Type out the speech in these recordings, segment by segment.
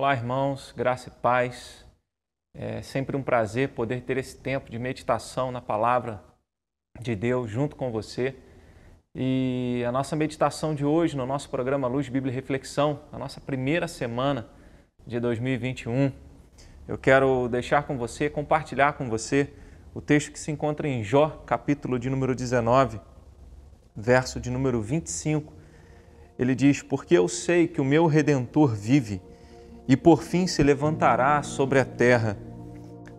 Olá, irmãos, graça e paz. É sempre um prazer poder ter esse tempo de meditação na palavra de Deus junto com você. E a nossa meditação de hoje no nosso programa Luz, Bíblia e Reflexão, a nossa primeira semana de 2021, eu quero deixar com você, compartilhar com você o texto que se encontra em Jó, capítulo de número 19, verso de número 25. Ele diz: Porque eu sei que o meu redentor vive e por fim se levantará sobre a terra.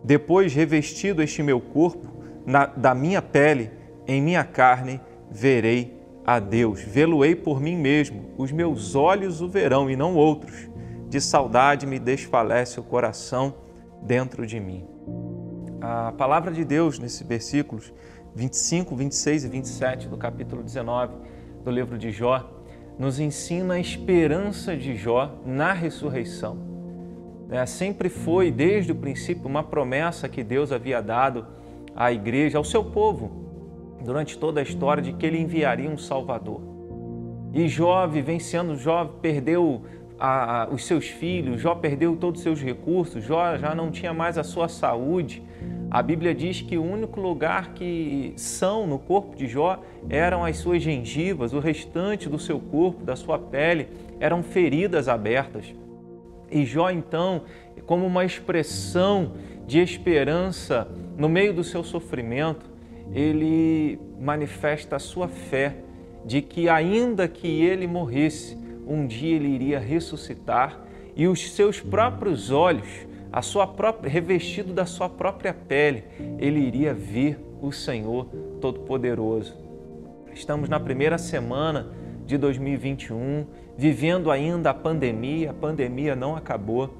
Depois, revestido este meu corpo, na, da minha pele, em minha carne, verei a Deus. Vê-lo-ei por mim mesmo, os meus olhos o verão e não outros. De saudade me desfalece o coração dentro de mim. A palavra de Deus nesses versículos 25, 26 e 27 do capítulo 19 do livro de Jó nos ensina a esperança de Jó na ressurreição. É, sempre foi, desde o princípio, uma promessa que Deus havia dado à igreja, ao seu povo, durante toda a história, de que ele enviaria um Salvador. E Jó, vivenciando, Jó perdeu a, a, os seus filhos, Jó perdeu todos os seus recursos, Jó já não tinha mais a sua saúde, a Bíblia diz que o único lugar que são no corpo de Jó eram as suas gengivas, o restante do seu corpo, da sua pele, eram feridas abertas. E Jó, então, como uma expressão de esperança no meio do seu sofrimento, ele manifesta a sua fé de que, ainda que ele morresse, um dia ele iria ressuscitar e os seus próprios olhos a sua própria, revestido da sua própria pele, ele iria ver o Senhor Todo-Poderoso. Estamos na primeira semana de 2021, vivendo ainda a pandemia, a pandemia não acabou,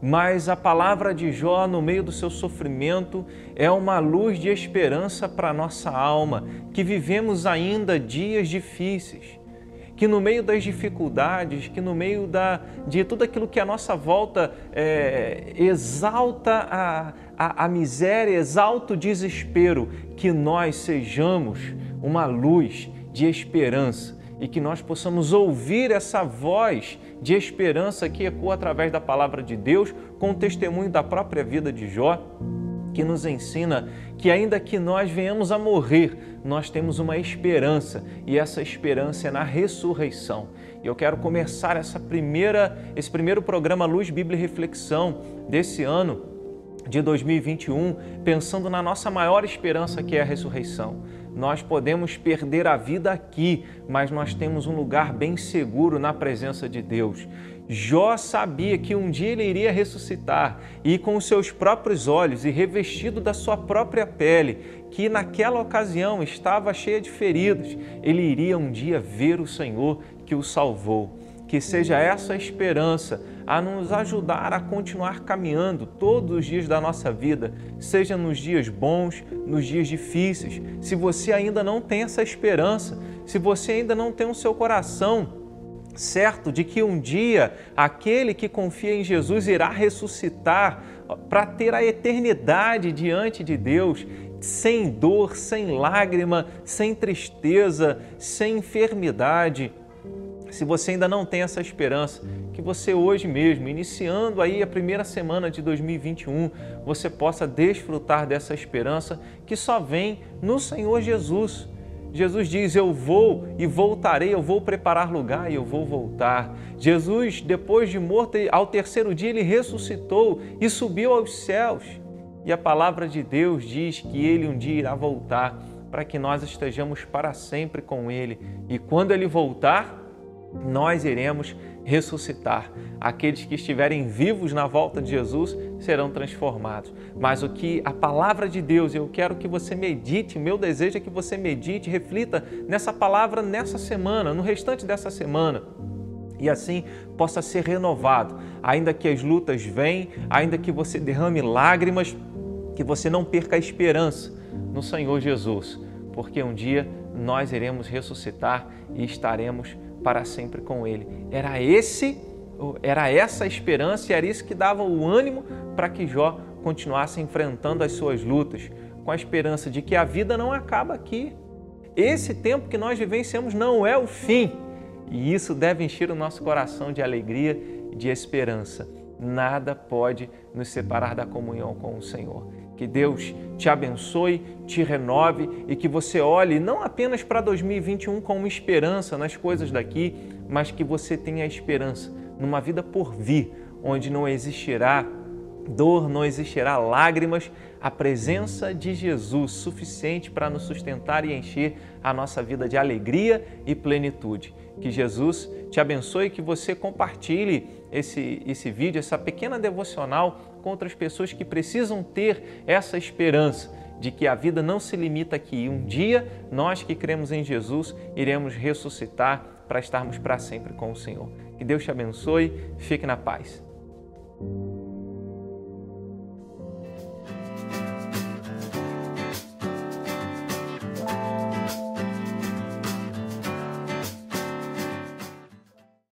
mas a palavra de Jó, no meio do seu sofrimento, é uma luz de esperança para a nossa alma, que vivemos ainda dias difíceis que no meio das dificuldades, que no meio da, de tudo aquilo que a nossa volta é, exalta a, a, a miséria, exalta o desespero, que nós sejamos uma luz de esperança e que nós possamos ouvir essa voz de esperança que ecoa através da palavra de Deus, com o testemunho da própria vida de Jó que nos ensina que ainda que nós venhamos a morrer, nós temos uma esperança e essa esperança é na ressurreição. E eu quero começar essa primeira, esse primeiro programa Luz Bíblia e Reflexão desse ano de 2021, pensando na nossa maior esperança que é a ressurreição. Nós podemos perder a vida aqui, mas nós temos um lugar bem seguro na presença de Deus. Jó sabia que um dia ele iria ressuscitar e com os seus próprios olhos e revestido da sua própria pele, que naquela ocasião estava cheia de feridas, ele iria um dia ver o Senhor que o salvou. Que seja essa esperança a nos ajudar a continuar caminhando todos os dias da nossa vida, seja nos dias bons, nos dias difíceis. Se você ainda não tem essa esperança, se você ainda não tem o seu coração certo de que um dia aquele que confia em Jesus irá ressuscitar para ter a eternidade diante de Deus, sem dor, sem lágrima, sem tristeza, sem enfermidade. Se você ainda não tem essa esperança, que você hoje mesmo, iniciando aí a primeira semana de 2021, você possa desfrutar dessa esperança que só vem no Senhor Jesus. Jesus diz: Eu vou e voltarei, eu vou preparar lugar e eu vou voltar. Jesus, depois de morto, ao terceiro dia, ele ressuscitou e subiu aos céus. E a palavra de Deus diz que ele um dia irá voltar para que nós estejamos para sempre com ele. E quando ele voltar, nós iremos ressuscitar. Aqueles que estiverem vivos na volta de Jesus serão transformados. Mas o que a palavra de Deus, eu quero que você medite, meu desejo é que você medite, reflita nessa palavra nessa semana, no restante dessa semana. E assim possa ser renovado, ainda que as lutas venham, ainda que você derrame lágrimas, que você não perca a esperança no Senhor Jesus, porque um dia nós iremos ressuscitar e estaremos para sempre com Ele. Era esse, era essa a esperança e era isso que dava o ânimo para que Jó continuasse enfrentando as suas lutas, com a esperança de que a vida não acaba aqui. Esse tempo que nós vivenciamos não é o fim. E isso deve encher o nosso coração de alegria e de esperança. Nada pode nos separar da comunhão com o Senhor. Que Deus te abençoe, te renove e que você olhe não apenas para 2021 com uma esperança nas coisas daqui, mas que você tenha esperança numa vida por vir, onde não existirá dor, não existirá lágrimas, a presença de Jesus suficiente para nos sustentar e encher a nossa vida de alegria e plenitude. Que Jesus te abençoe e que você compartilhe esse, esse vídeo, essa pequena devocional com outras pessoas que precisam ter essa esperança de que a vida não se limita aqui. Um dia, nós que cremos em Jesus, iremos ressuscitar para estarmos para sempre com o Senhor. Que Deus te abençoe, fique na paz.